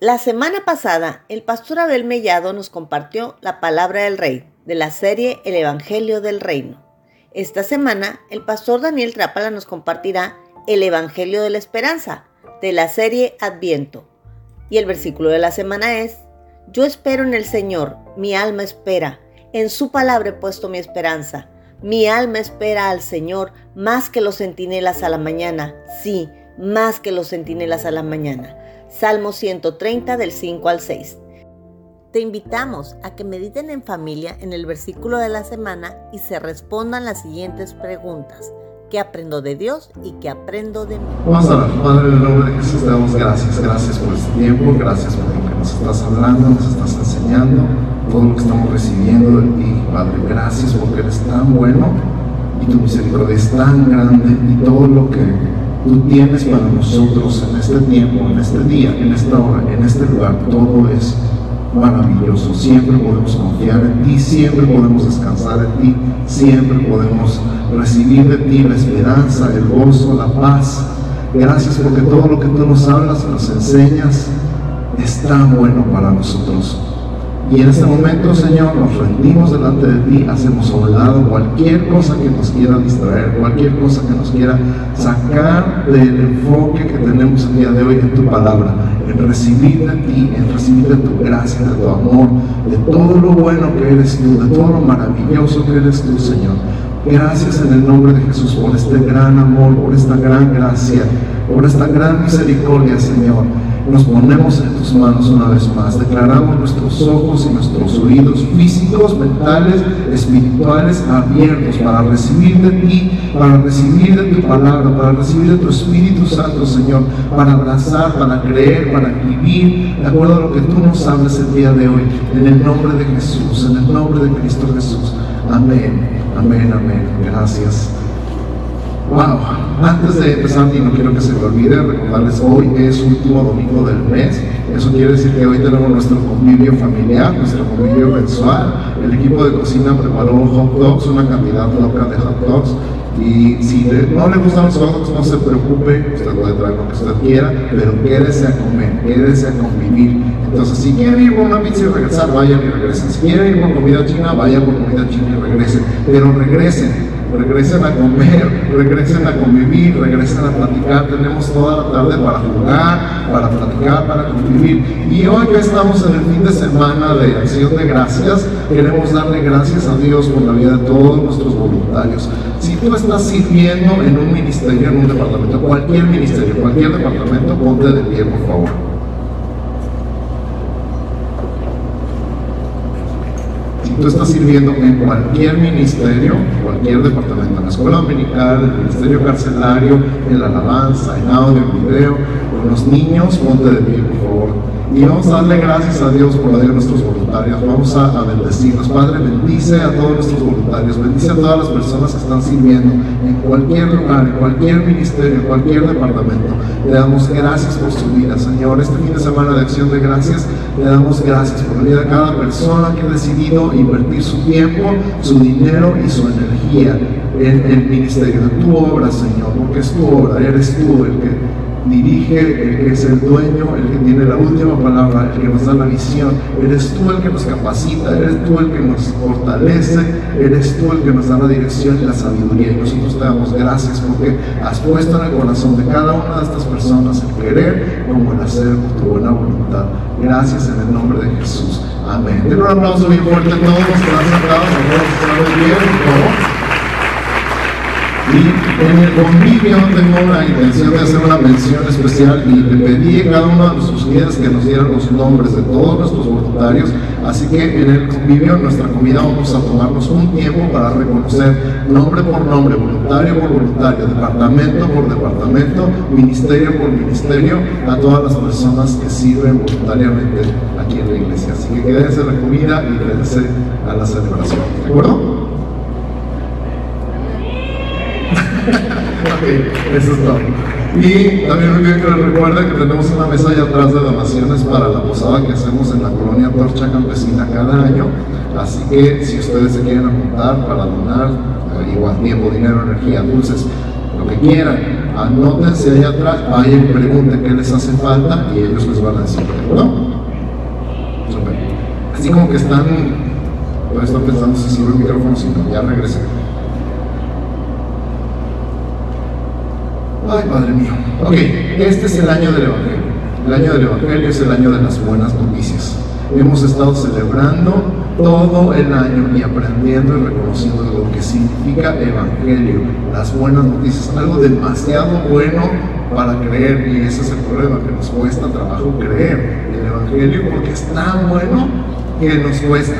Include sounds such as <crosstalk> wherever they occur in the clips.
La semana pasada, el pastor Abel Mellado nos compartió la palabra del rey de la serie El Evangelio del Reino. Esta semana, el pastor Daniel Trápala nos compartirá el Evangelio de la Esperanza de la serie Adviento. Y el versículo de la semana es, Yo espero en el Señor, mi alma espera, en su palabra he puesto mi esperanza. Mi alma espera al Señor más que los centinelas a la mañana, sí, más que los centinelas a la mañana. Salmo 130 del 5 al 6. Te invitamos a que mediten en familia en el versículo de la semana y se respondan las siguientes preguntas. ¿Qué aprendo de Dios y qué aprendo de mí? Vamos a orar. Padre, en el nombre de Jesús te damos gracias. Gracias por este tiempo. Gracias por lo que nos estás hablando, nos estás enseñando, todo lo que estamos recibiendo de ti. Padre, gracias porque eres tan bueno y tu misericordia es tan grande y todo lo que tú tienes para nosotros en este tiempo, en este día, en esta hora, en este lugar. Todo es maravilloso. Siempre podemos confiar en ti, siempre podemos descansar en ti, siempre podemos recibir de ti la esperanza, el gozo, la paz. Gracias porque todo lo que tú nos hablas, nos enseñas, es tan bueno para nosotros. Y en este momento, Señor, nos rendimos delante de ti, hacemos a cualquier cosa que nos quiera distraer, cualquier cosa que nos quiera sacar del enfoque que tenemos el día de hoy en tu palabra, en recibir de ti, en recibir de tu gracia, de tu amor, de todo lo bueno que eres tú, de todo lo maravilloso que eres tú, Señor. Gracias en el nombre de Jesús por este gran amor, por esta gran gracia, por esta gran misericordia, Señor nos ponemos en tus manos una vez más. Declaramos nuestros ojos y nuestros oídos físicos, mentales, espirituales abiertos para recibir de ti, para recibir de tu palabra, para recibir de tu Espíritu Santo, Señor, para abrazar, para creer, para vivir de acuerdo a lo que tú nos hables el día de hoy. En el nombre de Jesús, en el nombre de Cristo Jesús. Amén, amén, amén. Gracias. Wow, antes de empezar, y no quiero que se me olvide, recordarles, hoy es último domingo del mes. Eso quiere decir que hoy tenemos nuestro convivio familiar, nuestro convivio mensual. El equipo de cocina preparó hot dogs, una cantidad loca de hot dogs. Y si no le gustan los hot dogs, no se preocupe, usted puede traer lo que usted quiera, pero quédese a comer, quédese a convivir. Entonces, si quiere ir por una pizza y regresar, vayan y regresen. Si quiere ir por comida china, vayan por comida china y regresen. Pero regresen regresen a comer, regresen a convivir, regresen a platicar. Tenemos toda la tarde para jugar, para platicar, para convivir. Y hoy que estamos en el fin de semana de acción de gracias, queremos darle gracias a Dios por la vida de todos nuestros voluntarios. Si tú estás sirviendo en un ministerio, en un departamento, cualquier ministerio, cualquier departamento, ponte de pie, por favor. Tú estás sirviendo en cualquier ministerio, cualquier departamento, en la escuela dominical, en el ministerio carcelario, en la alabanza, en audio, en video, con los niños, ponte de pie, por favor. Y vamos a darle gracias a Dios por la vida de nuestros voluntarios. Vamos a, a, bendecirlos. Padre, bendice a todos nuestros voluntarios. Bendice a todas las personas que están sirviendo en cualquier lugar, en cualquier ministerio, en cualquier departamento. Le damos gracias por su vida, Señor. Este fin de semana de acción de gracias, le damos gracias por la vida de cada persona que ha decidido invertir su tiempo, su dinero y su energía en el ministerio de tu obra, Señor. Porque es tu obra, eres tú el que dirige, el que es el dueño, el que tiene la última palabra, el que nos da la visión. Eres tú el que nos capacita, eres tú el que nos fortalece, eres tú el que nos da la dirección y la sabiduría. Y nosotros te damos gracias porque has puesto en el corazón de cada una de estas personas el querer como el hacer con tu buena voluntad. Gracias en el nombre de Jesús. Amén. Den un aplauso bien fuerte a todos los que han sentado. Y en el convivio tengo la intención de hacer una mención especial y le pedí a cada uno de nuestros guías que nos dieran los nombres de todos nuestros voluntarios. Así que en el convivio, en nuestra comida, vamos a tomarnos un tiempo para reconocer nombre por nombre, voluntario por voluntario, departamento por departamento, ministerio por ministerio, a todas las personas que sirven voluntariamente aquí en la iglesia. Así que quédense la comida y quédense a la celebración. ¿De acuerdo? Ok, eso es todo. Y también me quiero que les recuerde que tenemos una mesa allá atrás de donaciones para la posada que hacemos en la colonia Torcha Campesina cada año. Así que si ustedes se quieren apuntar para donar, eh, igual tiempo, dinero, energía, dulces, lo que quieran, anótense ahí atrás, vayan pregunten qué les hace falta y ellos les van a decir, ¿no? Así como que están, pues están pensando si sirve el micrófono, si no, ya regresé. Ay, Padre mío. Ok, este es el año del Evangelio. El año del Evangelio es el año de las buenas noticias. Hemos estado celebrando todo el año y aprendiendo y reconociendo lo que significa Evangelio, las buenas noticias, algo demasiado bueno para creer y ese es el problema, que nos cuesta trabajo creer el Evangelio porque es tan bueno que nos cuesta,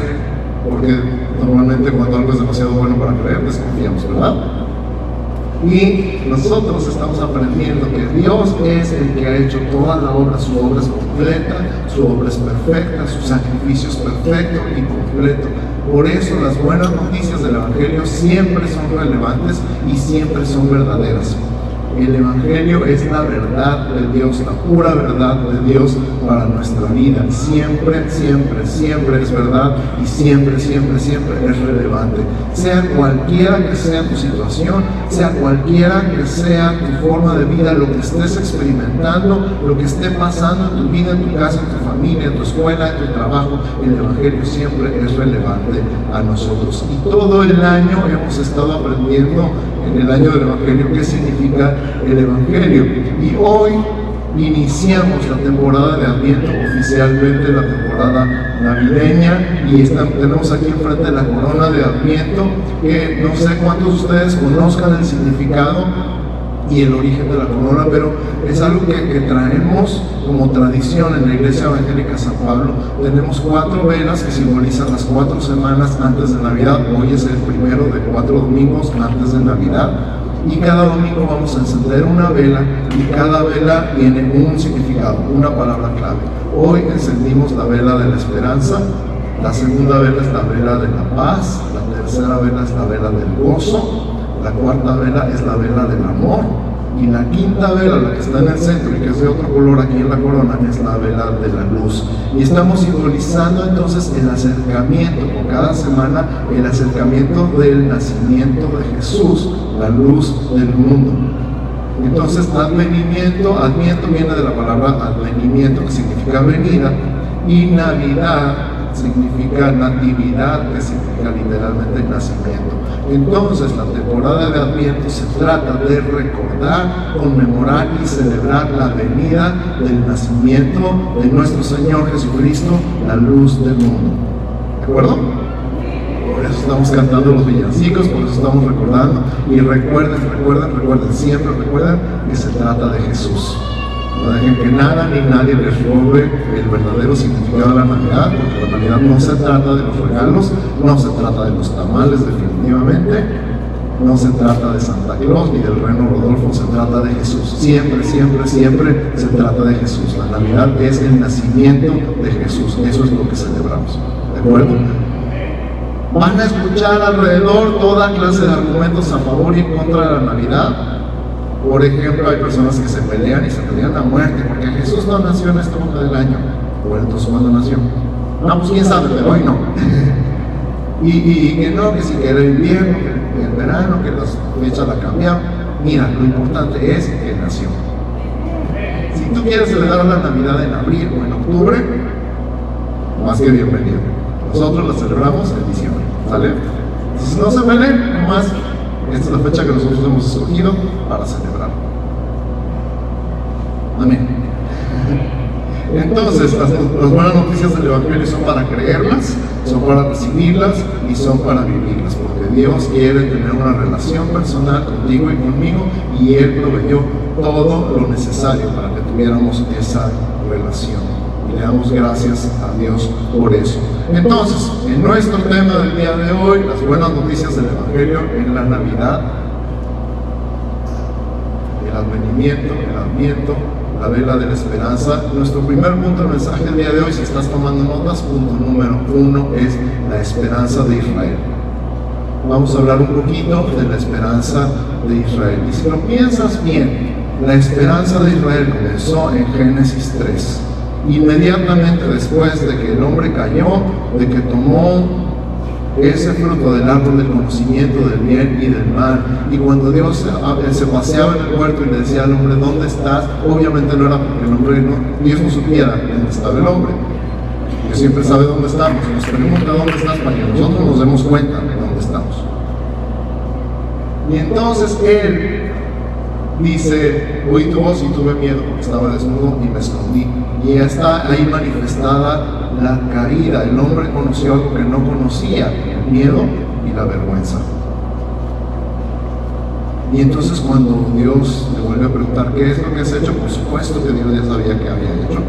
porque normalmente cuando algo es demasiado bueno para creer desconfiamos, ¿verdad? Y nosotros estamos aprendiendo que Dios es el que ha hecho toda la obra, su obra es completa, su obra es perfecta, su sacrificio es perfecto y completo. Por eso las buenas noticias del Evangelio siempre son relevantes y siempre son verdaderas. El Evangelio es la verdad de Dios, la pura verdad de Dios para nuestra vida. Siempre, siempre, siempre es verdad y siempre, siempre, siempre es relevante. Sea cualquiera que sea tu situación, sea cualquiera que sea tu forma de vida, lo que estés experimentando, lo que esté pasando en tu vida, en tu casa, en tu familia, en tu escuela, en tu trabajo, el Evangelio siempre es relevante a nosotros. Y todo el año hemos estado aprendiendo en el año del Evangelio qué significa el Evangelio. Y hoy iniciamos la temporada de Adviento, oficialmente la temporada navideña, y tenemos aquí enfrente la corona de Adviento, que no sé cuántos de ustedes conozcan el significado y el origen de la corona, pero es algo que, que, traemos como tradición en la Iglesia Evangélica San Pablo. Tenemos cuatro velas que simbolizan las cuatro semanas antes de Navidad. Hoy es el primero de cuatro domingos antes de Navidad y cada domingo vamos a encender una vela y cada vela tiene un significado, una palabra clave. Hoy encendimos la vela de la esperanza, la segunda vela es la vela de la paz, la tercera vela es la vela del gozo, la cuarta vela es la vela del amor y la quinta vela, la que está en el centro y que es de otro color aquí en la corona, es la vela de la luz. Y estamos simbolizando entonces el acercamiento, por cada semana, el acercamiento del nacimiento de Jesús, la luz del mundo. Entonces, advenimiento, adviento viene de la palabra advenimiento, que significa venida, y Navidad significa natividad, que significa literalmente nacimiento. Entonces la temporada de Adviento se trata de recordar, conmemorar y celebrar la venida del nacimiento de nuestro Señor Jesucristo, la luz del mundo. ¿De acuerdo? Por eso estamos cantando los villancicos, por eso estamos recordando. Y recuerden, recuerden, recuerden, siempre recuerden que se trata de Jesús. No dejen que nada ni nadie les robe el verdadero significado de la Navidad, porque la Navidad no se trata de los regalos, no se trata de los tamales definitivamente, no se trata de Santa Claus ni del reino Rodolfo, se trata de Jesús. Siempre, siempre, siempre se trata de Jesús. La Navidad es el nacimiento de Jesús, eso es lo que celebramos. ¿De acuerdo? Van a escuchar alrededor toda clase de argumentos a favor y en contra de la Navidad por ejemplo, hay personas que se pelean y se pelean a muerte porque Jesús no nació en esta época del año, o entonces cuando nació. No, pues quién sabe, pero hoy no. <laughs> y, que no, que si que era invierno, que el verano, que las fechas la cambiaron. Mira, lo importante es que nació. Si tú quieres celebrar la Navidad en abril o en octubre, más que bienvenido. Nosotros la celebramos en diciembre, ¿sale? Entonces no se peleen, nomás esta es la fecha que nosotros hemos escogido para celebrar. Amén. Entonces, las, buenas noticias del Evangelio son para creerlas, son para recibirlas y son para vivirlas, porque Dios quiere tener una relación personal contigo y conmigo y Él proveyó todo lo necesario para que tuviéramos esa relación le damos gracias a Dios por eso. Entonces, en nuestro tema del día de hoy, las buenas noticias del Evangelio en la Navidad, el advenimiento, el adviento, la vela de la esperanza. Nuestro primer punto del mensaje del día de hoy, si estás tomando notas, punto número uno es la esperanza de Israel. Vamos a hablar un poquito de la esperanza de Israel. Y si lo piensas bien, la esperanza de Israel comenzó en Génesis 3 inmediatamente después de que el hombre cayó, de que tomó ese fruto del árbol del conocimiento del bien y del mal. Y cuando Dios se paseaba en el huerto y le decía al hombre, ¿dónde estás? Obviamente no era porque el hombre no, Dios no supiera dónde estaba el hombre. Dios siempre sabe dónde estamos. Nos pregunta dónde estás para que nosotros nos demos cuenta de dónde estamos. Y entonces Él dice, oí tu voz y tuve miedo porque estaba desnudo y me escondí. Y ya está ahí manifestada la caída. El hombre conoció algo que no conocía, el miedo y la vergüenza. Y entonces cuando Dios le vuelve a preguntar, ¿qué es lo que has hecho? Por supuesto que Dios ya sabía que había hecho.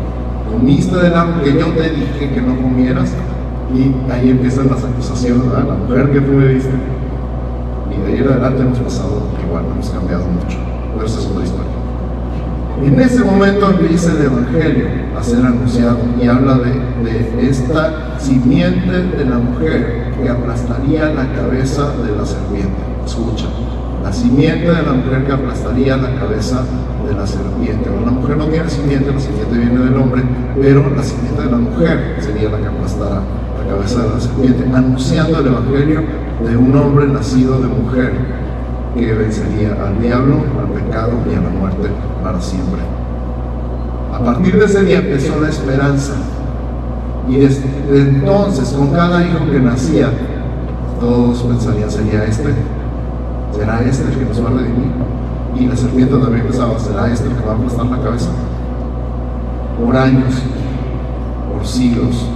Comiste del árbol que yo te dije que no comieras. Y ahí empiezan las acusaciones, la mujer que tú me viste. Y de ahí en adelante hemos pasado igual, hemos cambiado mucho historia. En ese momento empieza el Evangelio a ser anunciado y habla de, de, esta simiente de la mujer que aplastaría la cabeza de la serpiente. Escucha, la simiente de la mujer que aplastaría la cabeza de la serpiente. Una mujer no tiene simiente, la simiente viene del hombre, pero la simiente de la mujer sería la que aplastará la cabeza de la serpiente, anunciando el Evangelio de un hombre nacido de mujer que vencería al diablo, al pecado y a la muerte para siempre. A partir de ese día empezó la esperanza. Y desde entonces, con cada hijo que nacía, todos pensarían, ¿sería este? ¿Será este el que nos va a redimir? Y la serpiente también pensaba, ¿será este el que va a aplastar la cabeza? Por años, por siglos,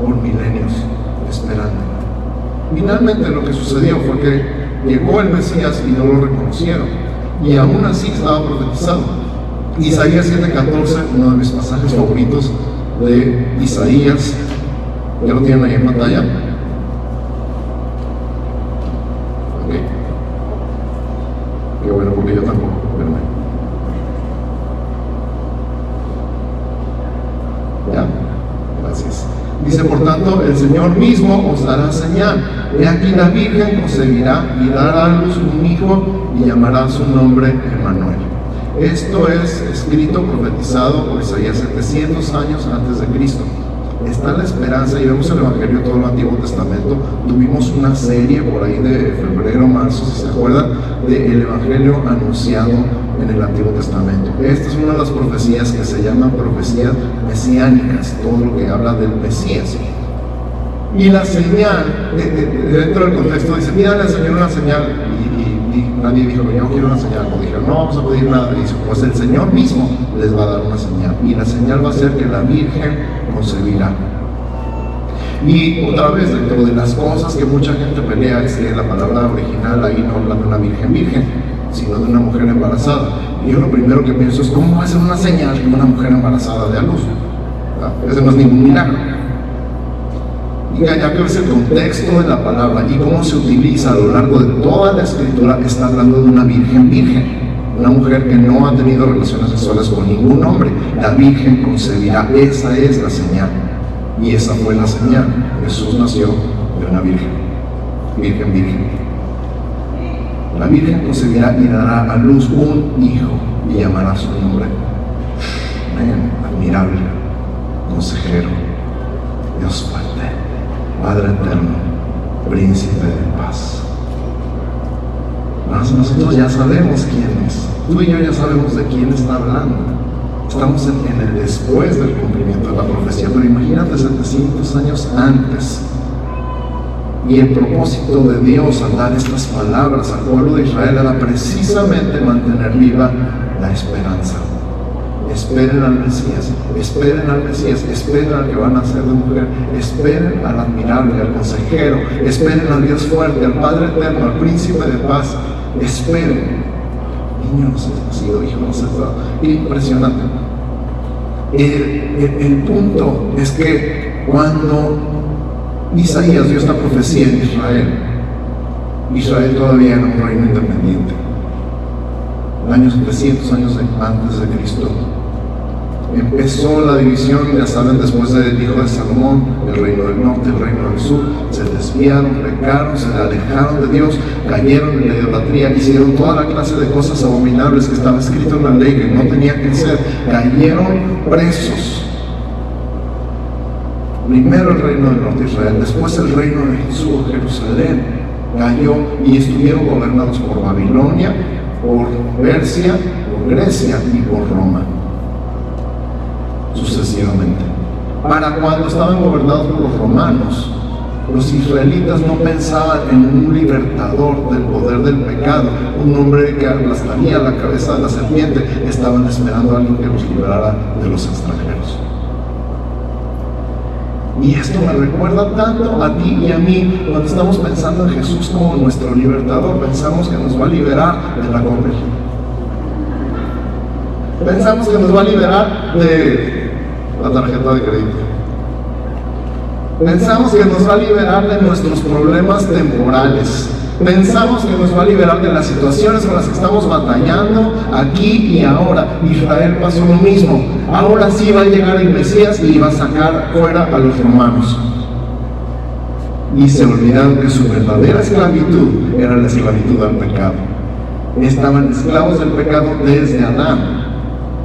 por milenios, esperando. Finalmente lo que sucedió fue que llegó el Mesías y no lo reconocieron. Y aún así estaba profetizado. Isaías 7:14, uno de mis pasajes favoritos de Isaías. ¿Ya lo tienen ahí en pantalla? Ok. Qué bueno, porque yo tampoco. Ya, gracias. Dice, por tanto, el Señor mismo os dará señal He aquí la Virgen concebirá y dará a luz un hijo y llamará su nombre Emmanuel. Esto es escrito, profetizado por Isaías 700 años antes de Cristo. Está la esperanza, y vemos el Evangelio todo el Antiguo Testamento. Tuvimos una serie por ahí de febrero, marzo, si se acuerdan, del Evangelio anunciado en el Antiguo Testamento. Esta es una de las profecías que se llaman profecías mesiánicas, todo lo que habla del Mesías. Y la señal, dentro del contexto, dice, mira, le Señor una señal. Nadie dijo, yo quiero una señal. O dijeron, no vamos a pedir nada. Dice, pues el Señor mismo les va a dar una señal. Y la señal va a ser que la Virgen concebirá. Y otra vez, dentro de las cosas que mucha gente pelea, es que la palabra original ahí no habla de una virgen virgen, sino de una mujer embarazada. Y yo lo primero que pienso es, ¿cómo va a ser una señal que una mujer embarazada de a luz? Ese no es ningún milagro y allá que ves el contexto de la palabra y cómo se utiliza a lo largo de toda la escritura, está hablando de una virgen virgen. Una mujer que no ha tenido relaciones sexuales con ningún hombre. La virgen concebirá. Esa es la señal. Y esa fue la señal. Jesús nació de una virgen. Virgen, virgen. La virgen concebirá y dará a luz un hijo y llamará su nombre. admirable, consejero, Dios Padre. Padre eterno, príncipe de paz. Nosotros ya sabemos quién es. Tú y yo ya sabemos de quién está hablando. Estamos en, el después del cumplimiento de la profecía, pero imagínate 700 años antes. Y el propósito de Dios al dar estas palabras al pueblo de Israel era precisamente mantener viva la esperanza esperen al Mesías, esperen al Mesías, esperen al que van a ser de mujer, esperen al admirable, al consejero, esperen al Dios fuerte, al Padre eterno, al príncipe de paz, esperen. Niños, ha sido hijo Impresionante. El, el punto es que cuando Isaías dio esta profecía en Israel, Israel todavía era un reino independiente. Años 300 años antes de Cristo, empezó la división, ya saben, después del hijo de Salomón, el reino del norte, el reino del sur, se desviaron, pecaron, se alejaron de Dios, cayeron en la idolatría, hicieron toda la clase de cosas abominables que estaba escrito en la ley que no tenía que ser, cayeron presos. Primero el reino del norte de Israel, después el reino de Jesús, Jerusalén, cayó y estuvieron gobernados por Babilonia, por Persia, por Grecia y por Roma, sucesivamente. Para cuando estaban gobernados por los romanos, los israelitas no pensaban en un libertador del poder del pecado, un hombre que aplastaría la cabeza de la serpiente, estaban esperando a alguien que los liberara de los extranjeros. Y esto me recuerda tanto a ti y a mí cuando estamos pensando en Jesús como nuestro libertador. Pensamos que nos va a liberar de la copia. Pensamos que nos va a liberar de la tarjeta de crédito. Pensamos que nos va a liberar de nuestros problemas temporales. Pensamos que nos va a liberar de las situaciones con las que estamos batallando aquí y ahora. Israel pasó lo mismo. Ahora sí va a llegar el Mesías y va a sacar fuera a los romanos. Y se olvidaron que su verdadera esclavitud era la esclavitud al pecado. Estaban esclavos del pecado desde Adán.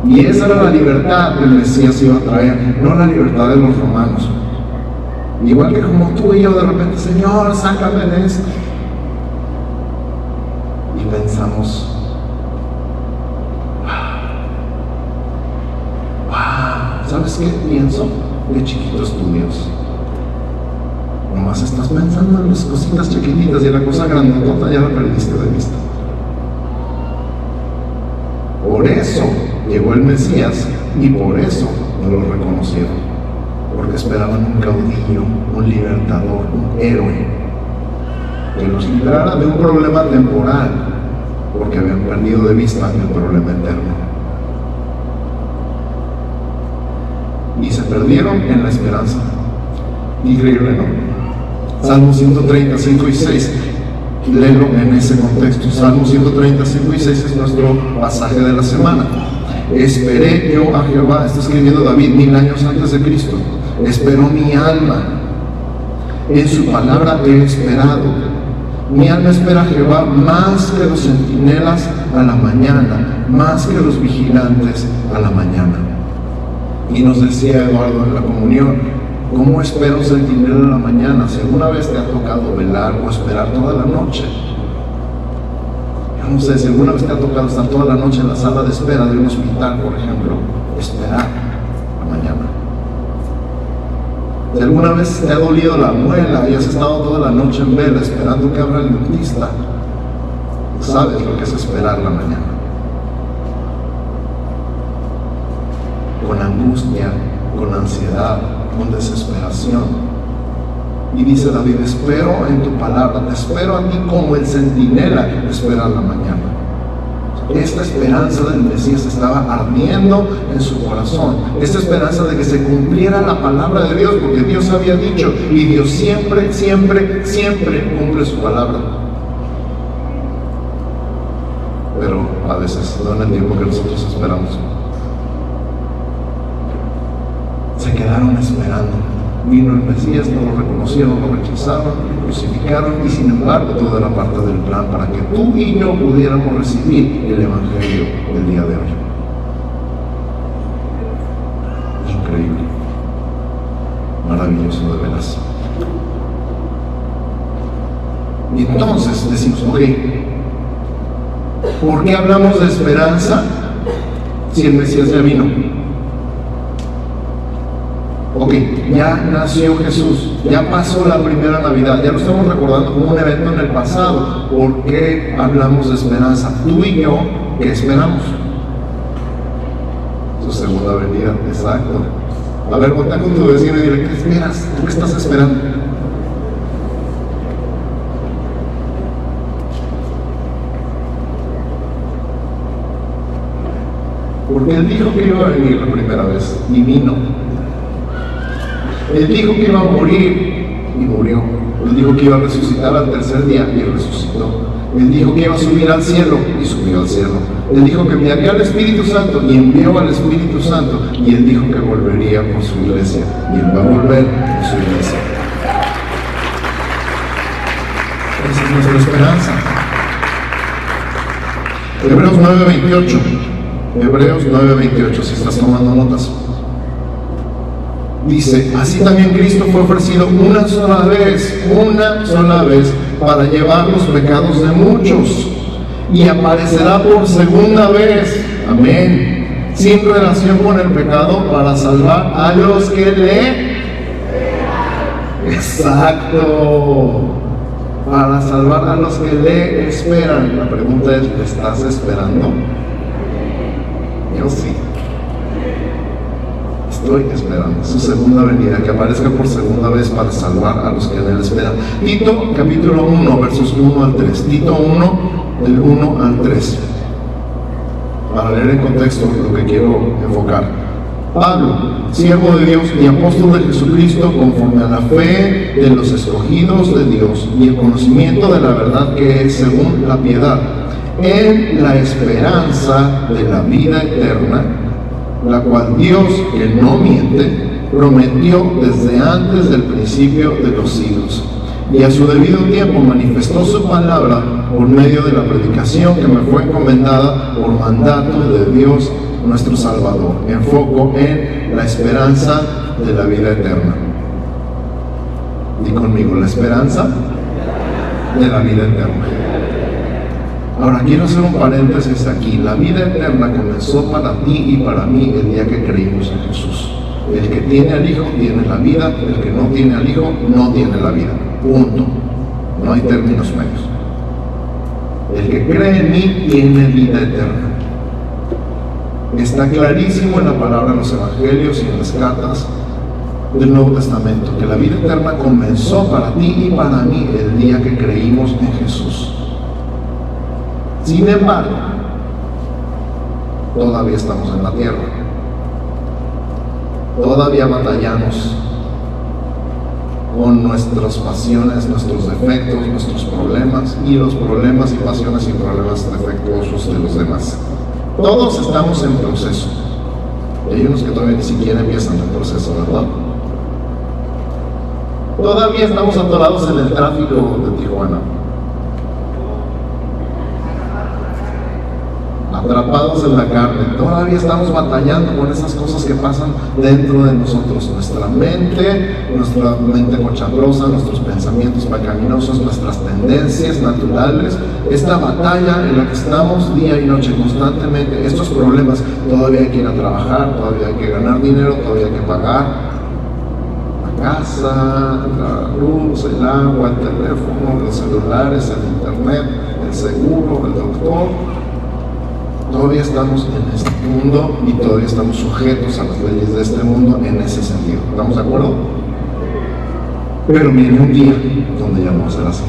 Y esa era la libertad que el Mesías iba a traer, no la libertad de los romanos. Igual que como tú y yo de repente, Señor, sácame de esto. Y pensamos, wow, ¿sabes qué pienso? De chiquito es tu Dios. Nomás estás pensando en las cositas chiquititas y en la cosa grandotota ya la perdiste de vista. Por eso llegó el Mesías y por eso no lo reconocieron porque esperaban un caudillo, un libertador, un héroe, que los librara de un problema temporal, porque habían perdido de vista el problema eterno. Y se perdieron en la esperanza. Increíble, ¿no? Salmo 135 y 6. Léelo en ese contexto. Salmo 135 y 6 es nuestro pasaje de la semana. Esperé yo a Jehová, está escribiendo David mil años antes de Cristo esperó mi alma. En su palabra he esperado. Mi alma espera a Jehová más que los centinelas a la mañana, más que los vigilantes a la mañana. Y nos decía Eduardo en la comunión, ¿cómo espera un centinela a la mañana? Si alguna vez te ha tocado velar o esperar toda la noche. No sé si alguna vez te ha tocado estar toda la noche en la sala de espera de un hospital, por ejemplo, esperar la mañana. Si alguna vez te ha dolido la muela y has estado toda la noche en vela esperando que abra el dentista, sabes lo que es esperar la mañana. Con angustia, con ansiedad, con desesperación. Y dice David, espero en tu palabra, te espero a ti como el centinela espera la mañana. Esta esperanza del Mesías estaba ardiendo en su corazón. Esta esperanza de que se cumpliera la palabra de Dios, porque Dios había dicho, y Dios siempre, siempre, siempre cumple su palabra. Pero a veces no en el tiempo que nosotros esperamos. Se quedaron esperando Vino el Mesías, no lo reconocieron, lo rechazaron, lo crucificaron y sin embargo todo era parte del plan para que tú y yo pudiéramos recibir el Evangelio del día de hoy. Increíble, maravilloso de veras. Y entonces decimos, ok, ¿por qué hablamos de esperanza si el Mesías ya vino? Ok, ya nació Jesús, ya pasó la primera Navidad, ya lo estamos recordando como un evento en el pasado. ¿Por qué hablamos de esperanza? Tú y yo, ¿qué esperamos? Su segunda venida, exacto. A ver, cuenta con tu vecino y dile, ¿qué esperas? ¿Tú qué estás esperando? Porque él dijo que iba a venir la primera vez y vino. Él dijo que iba a morir y murió. Él dijo que iba a resucitar al tercer día y resucitó. Él dijo que iba a subir al cielo y subió al cielo. Él dijo que enviaría al Espíritu Santo y envió al Espíritu Santo. Y él dijo que volvería por su iglesia. Y él va a volver por su iglesia. Esa es nuestra esperanza. Hebreos 9:28. Hebreos 9:28, si estás tomando notas. Dice, así también Cristo fue ofrecido una sola vez, una sola vez, para llevar los pecados de muchos. Y aparecerá por segunda vez, amén, sin relación con el pecado, para salvar a los que le... Exacto. Para salvar a los que le esperan. La pregunta es, ¿le estás esperando? Yo sí estoy esperando su segunda venida, que aparezca por segunda vez para salvar a los que en él esperan. Tito capítulo 1, versos 1 al 3. Tito 1, del 1 al 3. Para leer en contexto lo que quiero enfocar. Pablo, siervo de Dios y apóstol de Jesucristo, conforme a la fe de los escogidos de Dios y el conocimiento de la verdad que es según la piedad, en la esperanza de la vida eterna la cual Dios, que no miente, prometió desde antes del principio de los siglos. Y a su debido tiempo manifestó su palabra por medio de la predicación que me fue encomendada por mandato de Dios nuestro Salvador. Enfoco en la esperanza de la vida eterna. Y conmigo, la esperanza de la vida eterna. Ahora quiero hacer un paréntesis aquí. La vida eterna comenzó para ti y para mí el día que creímos en Jesús. El que tiene al Hijo tiene la vida, el que no tiene al Hijo no tiene la vida. Punto. No hay términos medios. El que cree en mí tiene vida eterna. Está clarísimo en la palabra, en los evangelios y en las cartas del Nuevo Testamento, que la vida eterna comenzó para ti y para mí el día que creímos en Jesús. Sin embargo, todavía estamos en la tierra. Todavía batallamos con nuestras pasiones, nuestros defectos, nuestros problemas y los problemas y pasiones y problemas defectuosos de los demás. Todos estamos en proceso. hay unos que todavía ni siquiera empiezan el proceso, ¿verdad? Todavía estamos atorados en el tráfico de Tijuana. Atrapados en la carne. Todavía estamos batallando con esas cosas que pasan dentro de nosotros. Nuestra mente, nuestra mente cochambrosa, nuestros pensamientos pecaminosos, nuestras tendencias naturales. Esta batalla en la que estamos día y noche constantemente, estos problemas, todavía hay que ir a trabajar, todavía hay que ganar dinero, todavía hay que pagar la casa, la luz, el agua, el teléfono, los celulares, el internet, el seguro, el doctor Todavía estamos en este mundo y todavía estamos sujetos a las leyes de este mundo en ese sentido. ¿Estamos de acuerdo? Pero viene un día donde ya no va a ser así.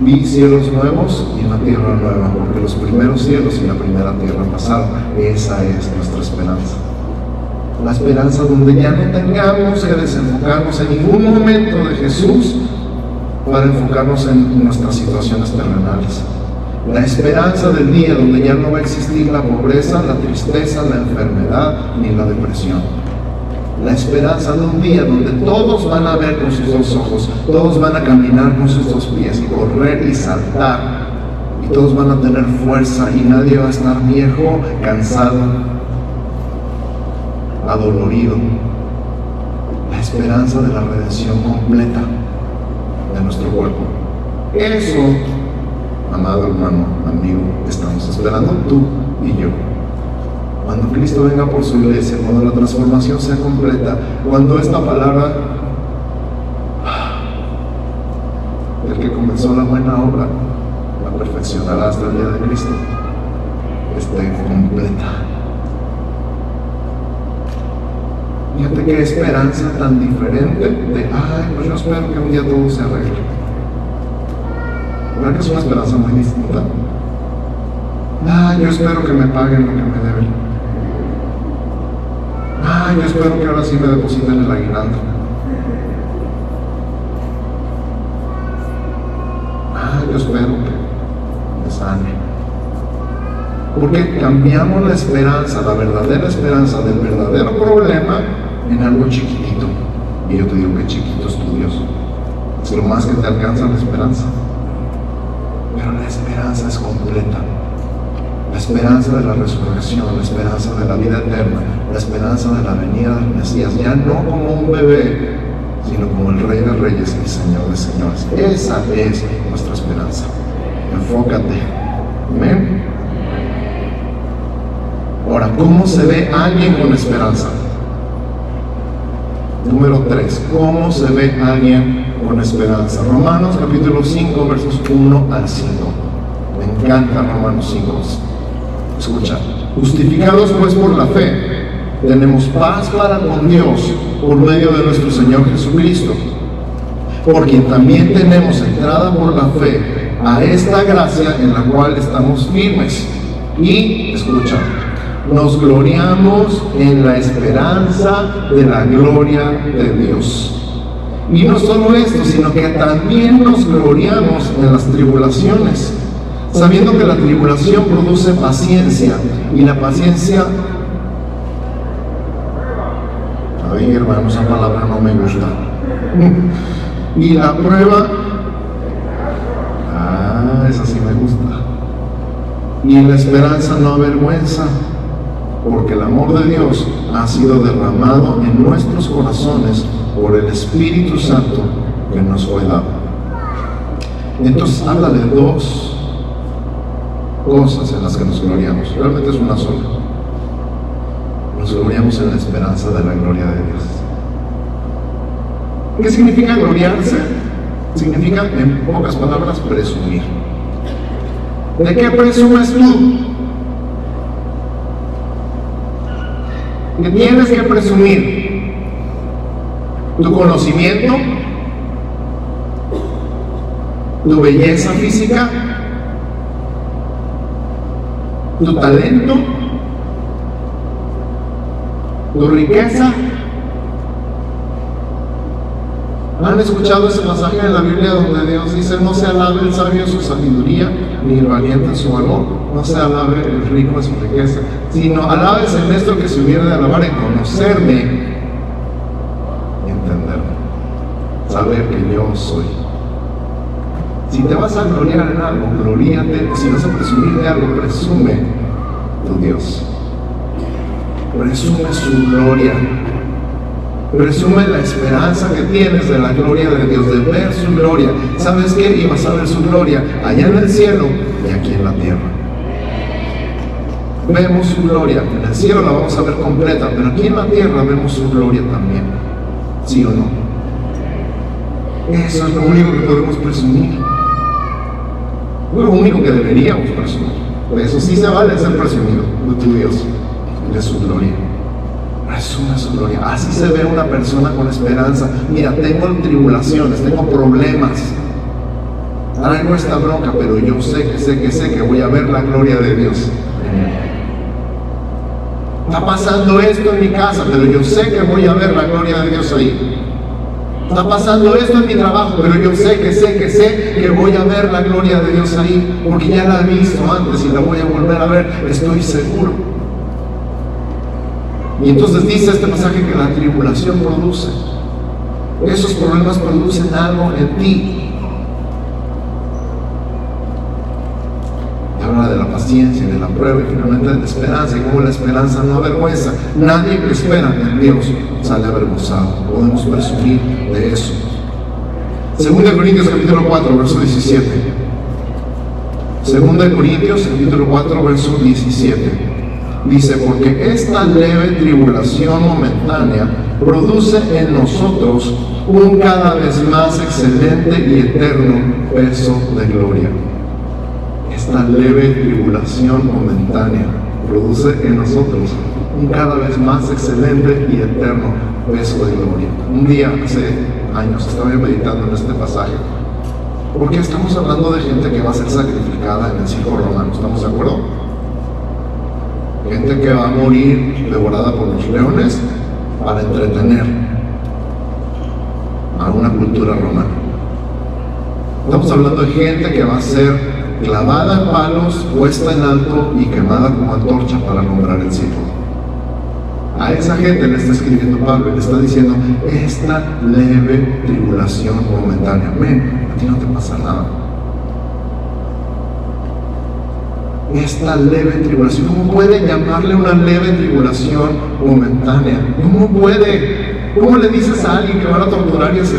Vi cielos nuevos y una tierra nueva, porque los primeros cielos y la primera tierra pasaron. Esa es nuestra esperanza. La esperanza donde ya no tengamos que desenfocarnos en ningún momento de Jesús para enfocarnos en nuestras situaciones terrenales la esperanza del día donde ya no va a existir la pobreza, la tristeza, la enfermedad ni la depresión. La esperanza de un día donde todos van a ver con sus dos ojos, todos van a caminar con sus dos pies correr y saltar. Y todos van a tener fuerza y nadie va a estar viejo, cansado, adolorido. La esperanza de la redención completa de nuestro cuerpo. Eso amado hermano, amigo, estamos esperando tú y yo. Cuando Cristo venga por su iglesia, cuando la transformación sea completa, cuando esta palabra, el que comenzó la buena obra, la perfeccionará hasta el día de Cristo, esté completa. Fíjate qué esperanza tan diferente de, ay, pues yo espero que un día todo se arregle. ¿Verdad que es una esperanza muy distinta? Ah, yo espero que me paguen lo que me deben. Ah, yo espero que ahora sí me depositen el aguinaldo. Ah, yo espero que me sane. Porque cambiamos la esperanza, la verdadera esperanza del verdadero problema en algo chiquitito. Y yo te digo que chiquito es tu Dios. Es lo más que te alcanza la esperanza es completa. La esperanza de la resurrección, la esperanza de la vida eterna, la esperanza de la venida del Mesías, ya no como un bebé, sino como el Rey de Reyes y Señor de Señores. Esa es nuestra esperanza. Enfócate. Amén. Ahora, ¿cómo se ve alguien con esperanza? Número 3. ¿Cómo se ve alguien con esperanza? Romanos capítulo 5, versos 1 al 5. Encanta Romanos 5. Escucha. Justificados pues por la fe, tenemos paz para con Dios por medio de nuestro Señor Jesucristo, por quien también tenemos entrada por la fe a esta gracia en la cual estamos firmes. Y, escucha, nos gloriamos en la esperanza de la gloria de Dios. Y no solo esto, sino que también nos gloriamos en las tribulaciones, sabiendo que la tribulación produce paciencia y la paciencia... Ay, hermano, esa palabra no me gusta. <laughs> y la prueba... Ah, esa sí me gusta. Y la esperanza no avergüenza porque el amor de Dios ha sido derramado en nuestros corazones por el Espíritu Santo que nos fue dado. Entonces habla de dos cosas en las que nos gloriamos. Realmente es una sola. Nos gloriamos en la esperanza de la gloria de Dios. ¿Qué significa gloriarse? Significa, en pocas palabras, presumir. ¿De qué presumes tú? que tienes que presumir tu conocimiento, tu belleza física, tu talento, tu riqueza. ¿Han escuchado ese pasaje en la Biblia donde Dios dice, no se alabe el sabio su sabiduría, ni el valiente en su valor? No se alabe el rico en su riqueza, sino alabes en esto que se hubiera de alabar en conocerme y entenderme. Saber que yo soy. Si te vas a gloriar en algo, gloríate. Si vas a presumir de algo, presume tu Dios. Presume su gloria Presume la esperanza que tienes de la gloria de Dios, de ver su gloria. ¿Sabes qué? Y vas a ver su gloria allá en el cielo y aquí en la tierra. Vemos su gloria. En el cielo la vamos a ver completa, pero aquí en la tierra vemos su gloria también. ¿Sí o no? Eso es lo único que podemos presumir. Lo único que deberíamos presumir. Eso sí se vale ser presumido de tu Dios, de su gloria una su gloria. Así se ve una persona con esperanza. Mira, tengo tribulaciones, tengo problemas. Traigo esta bronca, pero yo sé que sé que sé que voy a ver la gloria de Dios. Está pasando esto en mi casa, pero yo sé que voy a ver la gloria de Dios ahí. Está pasando esto en mi trabajo, pero yo sé que sé que sé que voy a ver la gloria de Dios ahí, porque ya la he visto antes y la voy a volver a ver, estoy seguro. Y entonces dice este pasaje que la tribulación produce. Esos problemas producen algo en ti. Y habla de la paciencia, de la prueba y finalmente de la esperanza. Y como la esperanza no avergüenza. Nadie que espera en Dios sale avergonzado. Podemos presumir de eso. Segunda Corintios capítulo 4, verso 17. Segunda de Corintios capítulo 4, verso 17. Dice, porque esta leve tribulación momentánea produce en nosotros un cada vez más excelente y eterno peso de gloria. Esta leve tribulación momentánea produce en nosotros un cada vez más excelente y eterno peso de gloria. Un día, hace años, estaba meditando en este pasaje, porque estamos hablando de gente que va a ser sacrificada en el circo romano, ¿estamos de acuerdo? gente que va a morir devorada por los leones para entretener a una cultura romana. Estamos hablando de gente que va a ser clavada en palos, puesta en alto y quemada como antorcha para nombrar el cielo. A esa gente le está escribiendo Pablo y le está diciendo, esta leve tribulación momentánea, ven, a ti no te pasa nada esta leve tribulación? ¿Cómo puede llamarle una leve tribulación momentánea? ¿Cómo puede? ¿Cómo le dices a alguien que van a torturar y asesinar?